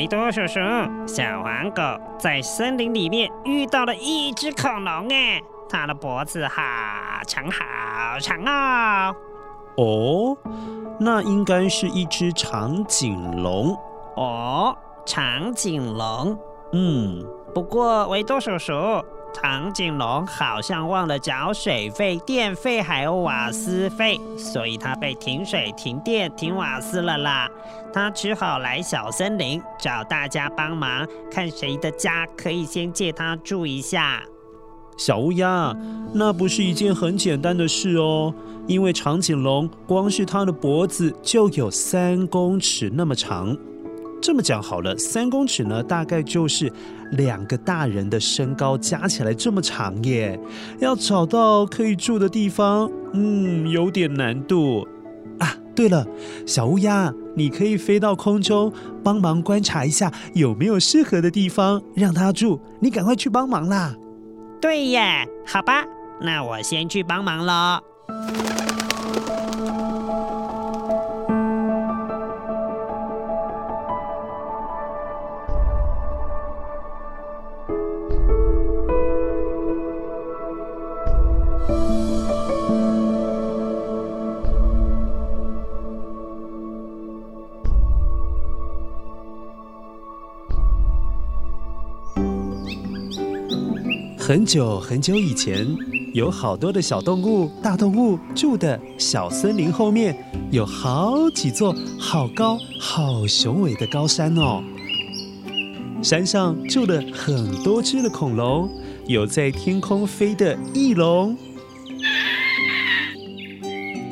维多叔叔，小黄狗在森林里面遇到了一只恐龙，哎，它的脖子好长好长哦。哦，那应该是一只长颈龙。哦，长颈龙。嗯，不过维多叔叔。长颈龙好像忘了缴水费、电费还有瓦斯费，所以它被停水、停电、停瓦斯了啦。它只好来小森林找大家帮忙，看谁的家可以先借它住一下。小乌鸦，那不是一件很简单的事哦，因为长颈龙光是它的脖子就有三公尺那么长。这么讲好了，三公尺呢，大概就是两个大人的身高加起来这么长耶。要找到可以住的地方，嗯，有点难度啊。对了，小乌鸦，你可以飞到空中帮忙观察一下有没有适合的地方让它住。你赶快去帮忙啦！对耶，好吧，那我先去帮忙了。很久很久以前，有好多的小动物、大动物住的小森林后面，有好几座好高、好雄伟的高山哦。山上住了很多只的恐龙，有在天空飞的翼龙，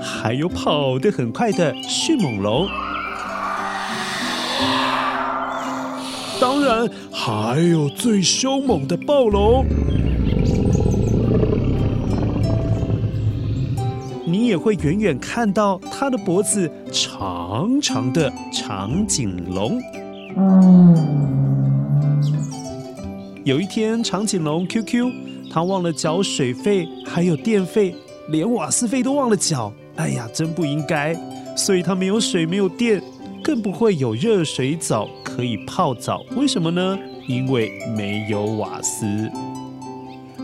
还有跑得很快的迅猛龙，当然还有最凶猛的暴龙。你也会远远看到它的脖子长长的长颈龙。有一天，长颈龙 QQ，他忘了缴水费，还有电费，连瓦斯费都忘了缴。哎呀，真不应该！所以它没有水，没有电，更不会有热水澡可以泡澡。为什么呢？因为没有瓦斯。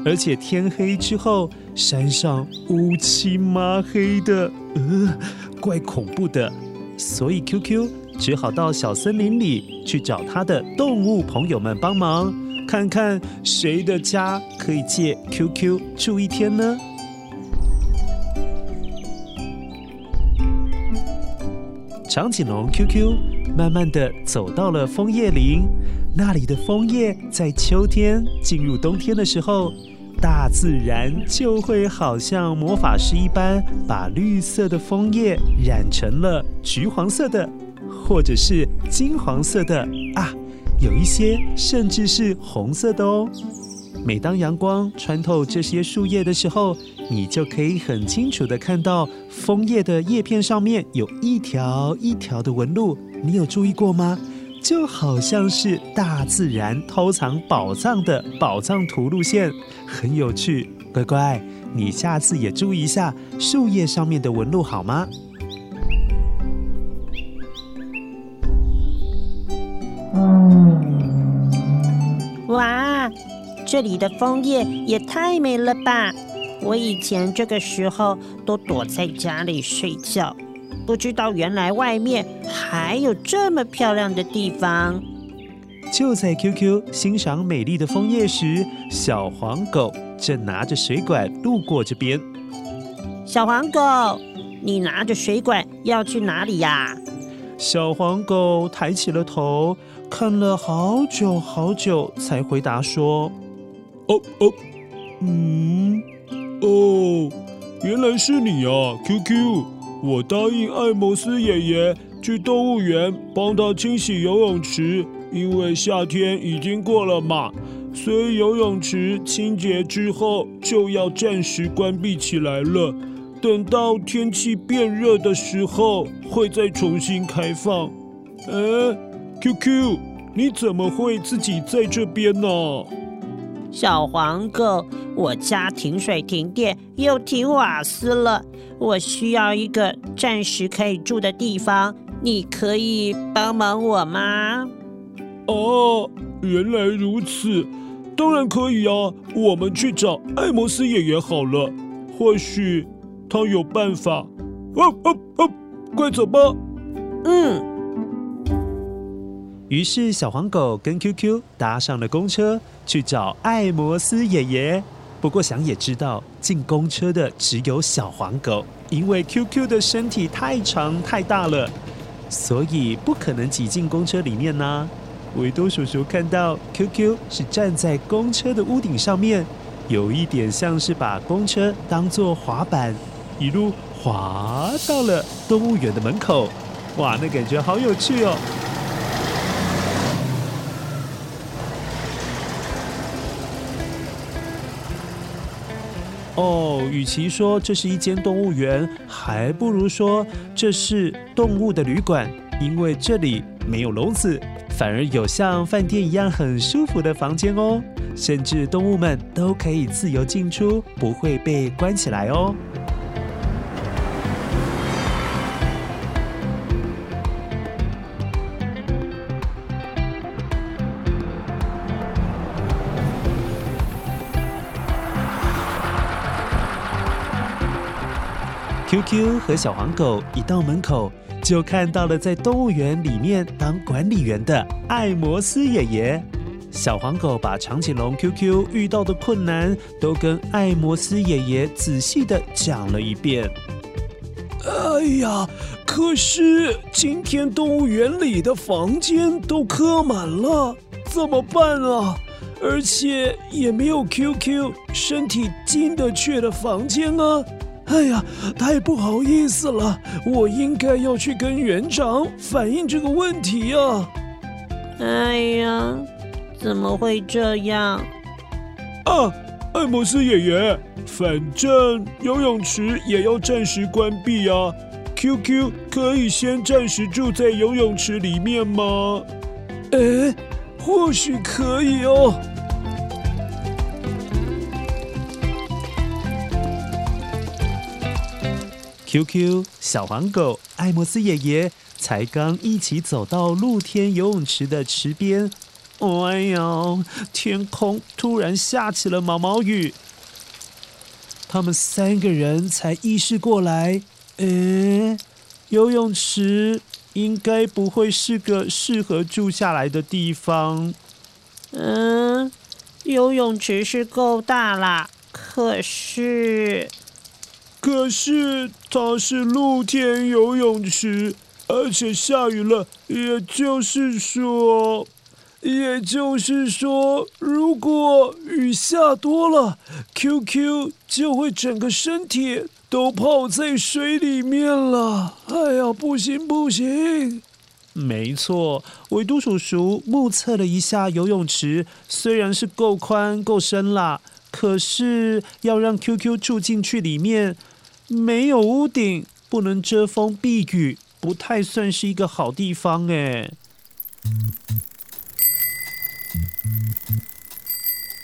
而且天黑之后，山上乌漆麻黑的，呃，怪恐怖的。所以 QQ 只好到小森林里去找他的动物朋友们帮忙，看看谁的家可以借 QQ 住一天呢？长颈龙 QQ 慢慢的走到了枫叶林，那里的枫叶在秋天进入冬天的时候。大自然就会好像魔法师一般，把绿色的枫叶染成了橘黄色的，或者是金黄色的啊，有一些甚至是红色的哦。每当阳光穿透这些树叶的时候，你就可以很清楚地看到枫叶的叶片上面有一条一条的纹路。你有注意过吗？就好像是大自然偷藏宝藏的宝藏图路线，很有趣。乖乖，你下次也注意一下树叶上面的纹路好吗？哇，这里的枫叶也太美了吧！我以前这个时候都躲在家里睡觉，不知道原来外面还有这么漂亮的地方。就在 QQ 欣赏美丽的枫叶时，小黄狗正拿着水管路过这边。小黄狗，你拿着水管要去哪里呀？小黄狗抬起了头，看了好久好久，才回答说：“哦哦，嗯。”哦，原来是你啊，QQ！我答应艾摩斯爷爷去动物园帮他清洗游泳池，因为夏天已经过了嘛，所以游泳池清洁之后就要暂时关闭起来了。等到天气变热的时候，会再重新开放。哎，QQ，你怎么会自己在这边呢？小黄狗，我家停水停电又停瓦斯了，我需要一个暂时可以住的地方，你可以帮忙我吗？哦，原来如此，当然可以啊，我们去找艾摩斯爷爷好了，或许他有办法。哦哦哦，快走吧。嗯。于是，小黄狗跟 QQ 搭上了公车，去找艾摩斯爷爷。不过，想也知道，进公车的只有小黄狗，因为 QQ 的身体太长太大了，所以不可能挤进公车里面呢、维多叔叔看到 QQ 是站在公车的屋顶上面，有一点像是把公车当作滑板，一路滑到了动物园的门口。哇，那感觉好有趣哦！哦，与其说这是一间动物园，还不如说这是动物的旅馆，因为这里没有笼子，反而有像饭店一样很舒服的房间哦，甚至动物们都可以自由进出，不会被关起来哦。QQ 和小黄狗一到门口，就看到了在动物园里面当管理员的艾摩斯爷爷。小黄狗把长颈龙 QQ 遇到的困难都跟艾摩斯爷爷仔细地讲了一遍。哎呀，可是今天动物园里的房间都客满了，怎么办啊？而且也没有 QQ 身体进得去的房间啊。哎呀，太不好意思了，我应该要去跟园长反映这个问题呀。哎呀，怎么会这样？啊，艾摩斯爷爷，反正游泳池也要暂时关闭啊。QQ 可以先暂时住在游泳池里面吗？哎，或许可以哦。QQ 小黄狗艾摩斯爷爷才刚一起走到露天游泳池的池边，哎呀，天空突然下起了毛毛雨。他们三个人才意识过来，哎，游泳池应该不会是个适合住下来的地方。嗯，游泳池是够大啦，可是。可是它是露天游泳池，而且下雨了，也就是说，也就是说，如果雨下多了，QQ 就会整个身体都泡在水里面了。哎呀，不行不行！没错，维都叔叔目测了一下游泳池，虽然是够宽够深啦，可是要让 QQ 住进去里面。没有屋顶，不能遮风避雨，不太算是一个好地方哎。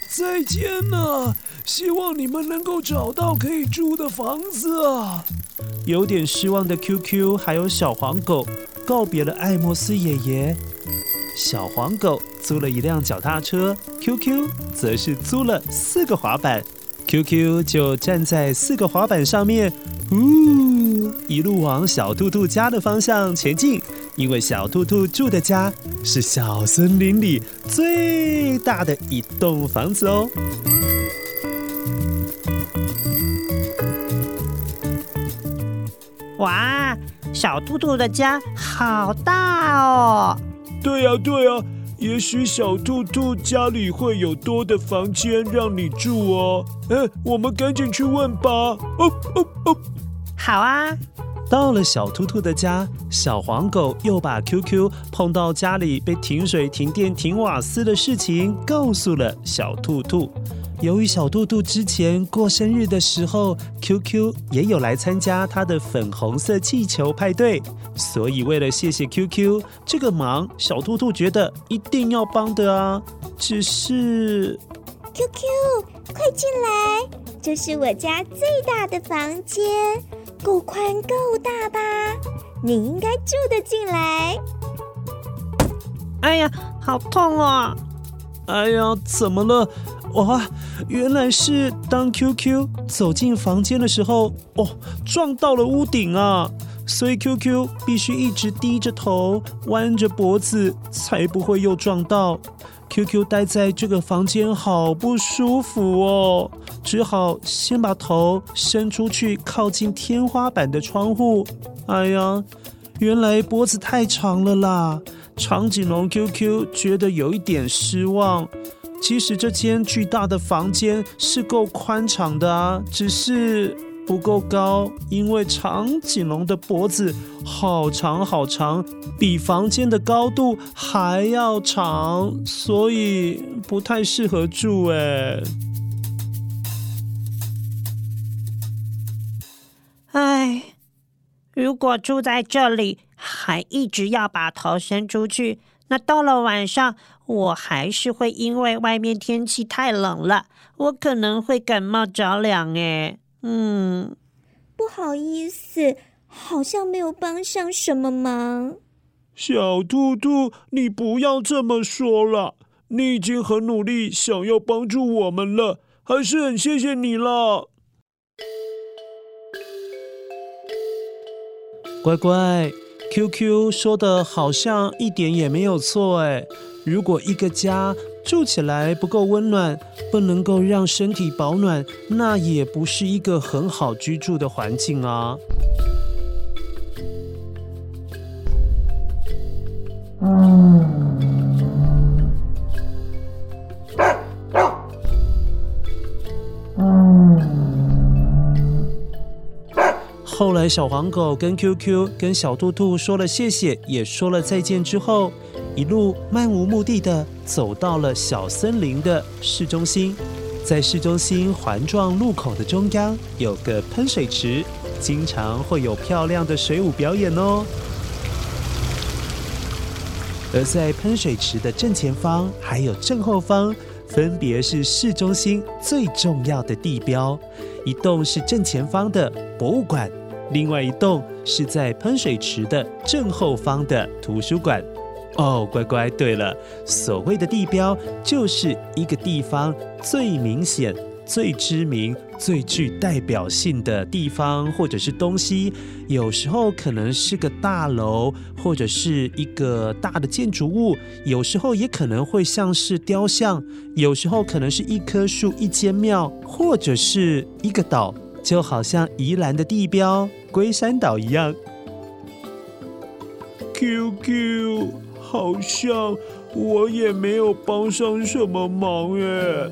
再见了，希望你们能够找到可以住的房子啊！有点失望的 QQ 还有小黄狗告别了艾莫斯爷爷。小黄狗租了一辆脚踏车，QQ 则是租了四个滑板，QQ 就站在四个滑板上面，呜，一路往小兔兔家的方向前进。因为小兔兔住的家是小森林里最大的一栋房子哦。哇，小兔兔的家好大哦！对呀，对呀，也许小兔兔家里会有多的房间让你住哦。哎，我们赶紧去问吧。哦哦哦，好啊。到了小兔兔的家，小黄狗又把 QQ 碰到家里被停水、停电、停瓦斯的事情告诉了小兔兔。由于小兔兔之前过生日的时候，QQ 也有来参加他的粉红色气球派对，所以为了谢谢 QQ 这个忙，小兔兔觉得一定要帮的啊。只是，QQ，快进来，这是我家最大的房间。够宽够大吧？你应该住得进来。哎呀，好痛啊！哎呀，怎么了？哇，原来是当 QQ 走进房间的时候，哦，撞到了屋顶啊！所以 QQ 必须一直低着头，弯着脖子，才不会又撞到。QQ 待在这个房间好不舒服哦，只好先把头伸出去，靠近天花板的窗户。哎呀，原来脖子太长了啦！长颈龙 QQ 觉得有一点失望。其实这间巨大的房间是够宽敞的啊，只是……不够高，因为长颈龙的脖子好长好长，比房间的高度还要长，所以不太适合住。哎，哎，如果住在这里还一直要把头伸出去，那到了晚上，我还是会因为外面天气太冷了，我可能会感冒着凉。哎。嗯，不好意思，好像没有帮上什么忙。小兔兔，你不要这么说了，你已经很努力，想要帮助我们了，还是很谢谢你了。乖乖，QQ 说的好像一点也没有错哎。如果一个家住起来不够温暖，不能够让身体保暖，那也不是一个很好居住的环境啊。后来，小黄狗跟 QQ 跟小兔兔说了谢谢，也说了再见之后，一路漫无目的的走到了小森林的市中心。在市中心环状路口的中央有个喷水池，经常会有漂亮的水舞表演哦。而在喷水池的正前方还有正后方，分别是市中心最重要的地标，一栋是正前方的博物馆。另外一栋是在喷水池的正后方的图书馆。哦，乖乖，对了，所谓的地标就是一个地方最明显、最知名、最具代表性的地方或者是东西。有时候可能是个大楼，或者是一个大的建筑物；有时候也可能会像是雕像；有时候可能是一棵树、一间庙，或者是一个岛。就好像宜兰的地标龟山岛一样。QQ，好像我也没有帮上什么忙耶。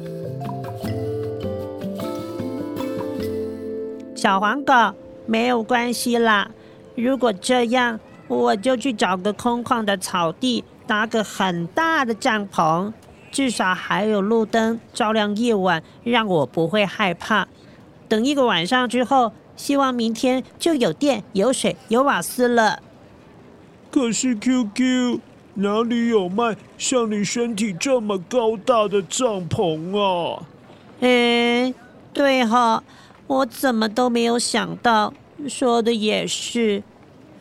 小黄狗，没有关系啦。如果这样，我就去找个空旷的草地，搭个很大的帐篷，至少还有路灯照亮夜晚，让我不会害怕。等一个晚上之后，希望明天就有电、有水、有瓦斯了。可是 QQ，哪里有卖像你身体这么高大的帐篷啊？哎，对哈，我怎么都没有想到，说的也是。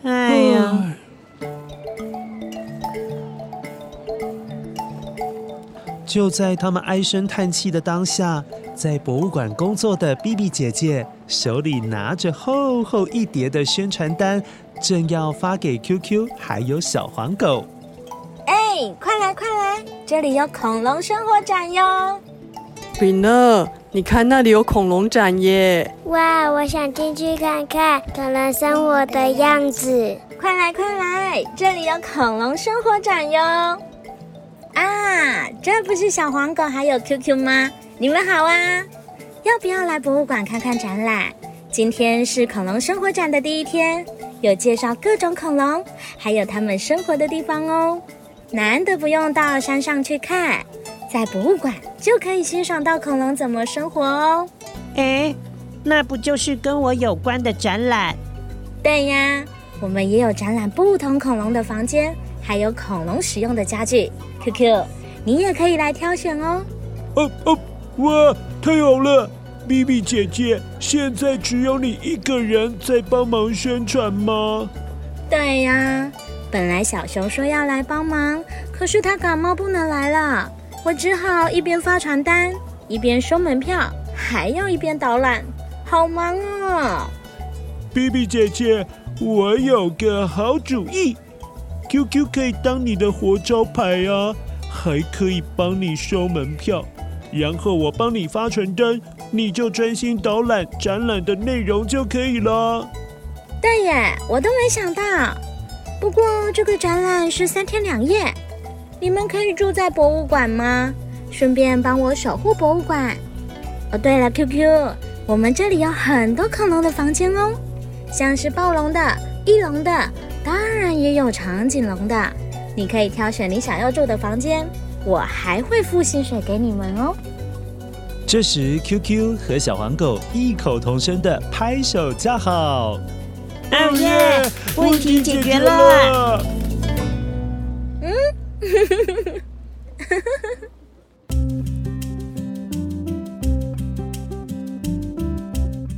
哎呀，就在他们唉声叹气的当下，在博物馆工作的 BB 姐姐手里拿着厚厚一叠的宣传单，正要发给 QQ 还有小黄狗。哎，快来快来，这里有恐龙生活展哟！比呢，你看那里有恐龙展耶！哇，我想进去看看恐龙生活的样子。快来快来，这里有恐龙生活展哟！啊，这不是小黄狗还有 QQ 吗？你们好啊！要不要来博物馆看看展览？今天是恐龙生活展的第一天，有介绍各种恐龙，还有它们生活的地方哦。难得不用到山上去看，在博物馆就可以欣赏到恐龙怎么生活哦。哎，那不就是跟我有关的展览？对呀，我们也有展览不同恐龙的房间，还有恐龙使用的家具。QQ，你也可以来挑选哦。哦哦。哇，太好了！BB 姐姐，现在只有你一个人在帮忙宣传吗？对呀，本来小熊说要来帮忙，可是他感冒不能来了，我只好一边发传单，一边收门票，还要一边导览，好忙哦。BB 姐姐，我有个好主意，QQ 可以当你的活招牌啊，还可以帮你收门票。然后我帮你发传单，你就专心导览展览的内容就可以了。对耶，我都没想到。不过这个展览是三天两夜，你们可以住在博物馆吗？顺便帮我守护博物馆。哦，对了，QQ，我们这里有很多恐龙的房间哦，像是暴龙的、翼龙的，然也有长颈龙的。你可以挑选你想要住的房间。我还会付薪水给你们哦。这时，QQ 和小黄狗异口同声的拍手叫好：“哦耶！问题解决了！”嗯，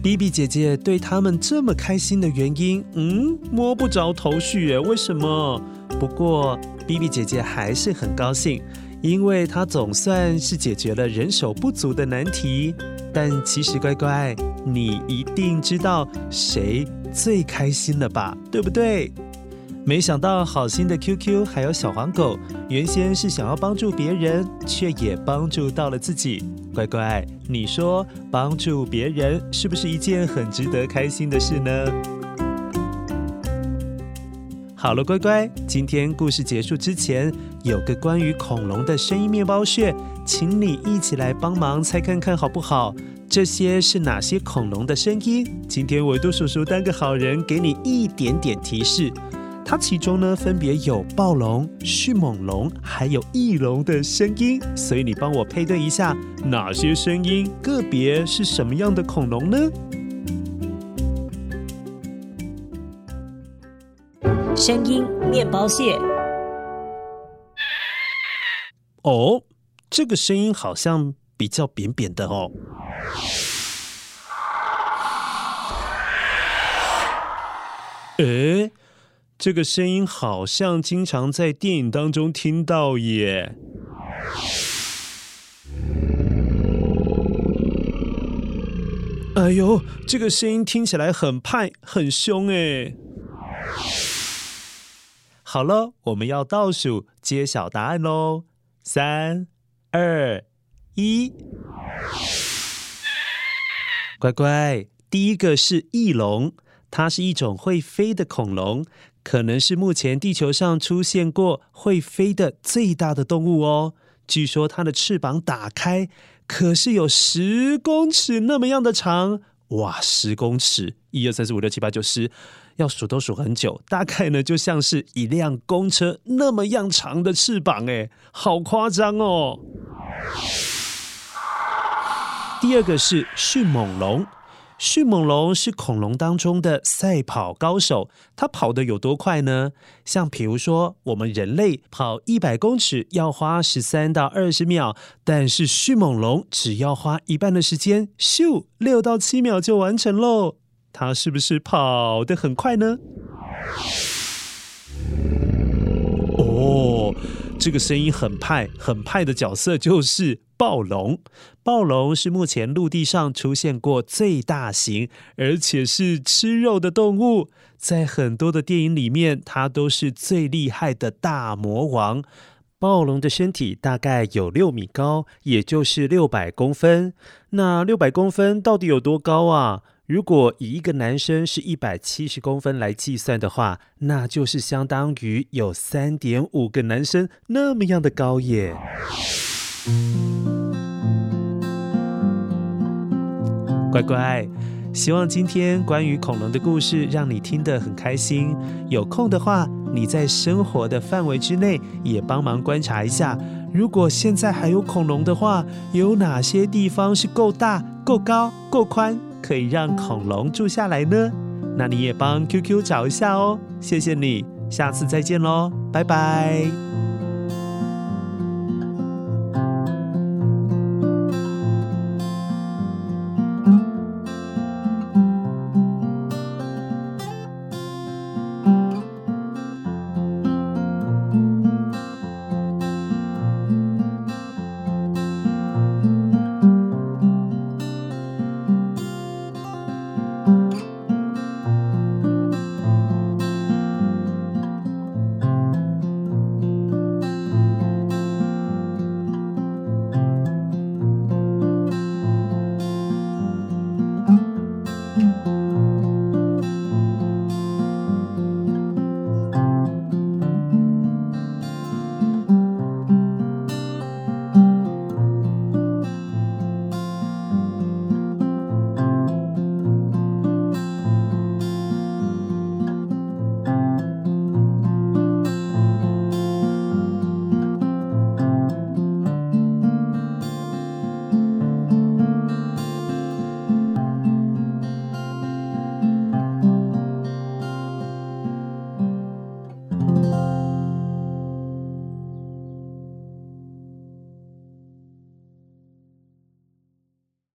BB 姐姐对他们这么开心的原因，嗯，摸不着头绪耶。为什么？不过，BB 姐姐还是很高兴。因为她总算是解决了人手不足的难题，但其实乖乖，你一定知道谁最开心了吧？对不对？没想到好心的 QQ 还有小黄狗，原先是想要帮助别人，却也帮助到了自己。乖乖，你说帮助别人是不是一件很值得开心的事呢？好了，乖乖，今天故事结束之前，有个关于恐龙的声音面包屑，请你一起来帮忙猜看看好不好？这些是哪些恐龙的声音？今天维多叔叔当个好人，给你一点点提示。它其中呢，分别有暴龙、迅猛龙，还有翼龙的声音，所以你帮我配对一下，哪些声音个别是什么样的恐龙呢？声音面包蟹。哦，这个声音好像比较扁扁的哦。诶，这个声音好像经常在电影当中听到耶。哎呦，这个声音听起来很派、很凶诶。好了，我们要倒数揭晓答案喽！三、二、一，乖乖，第一个是翼龙，它是一种会飞的恐龙，可能是目前地球上出现过会飞的最大的动物哦。据说它的翅膀打开，可是有十公尺那么样的长，哇，十公尺！一二三四五六七八九十。要数都数很久，大概呢就像是一辆公车那么样长的翅膀，哎，好夸张哦！第二个是迅猛龙，迅猛龙是恐龙当中的赛跑高手，它跑得有多快呢？像比如说，我们人类跑一百公尺要花十三到二十秒，但是迅猛龙只要花一半的时间，咻，六到七秒就完成喽。它是不是跑得很快呢？这个声音很派，很派的角色就是暴龙。暴龙是目前陆地上出现过最大型，而且是吃肉的动物。在很多的电影里面，它都是最厉害的大魔王。暴龙的身体大概有六米高，也就是六百公分。那六百公分到底有多高啊？如果以一个男生是一百七十公分来计算的话，那就是相当于有三点五个男生那么样的高耶。乖乖，希望今天关于恐龙的故事让你听得很开心。有空的话，你在生活的范围之内也帮忙观察一下，如果现在还有恐龙的话，有哪些地方是够大、够高、够宽？可以让恐龙住下来呢？那你也帮 QQ 找一下哦。谢谢你，下次再见喽，拜拜。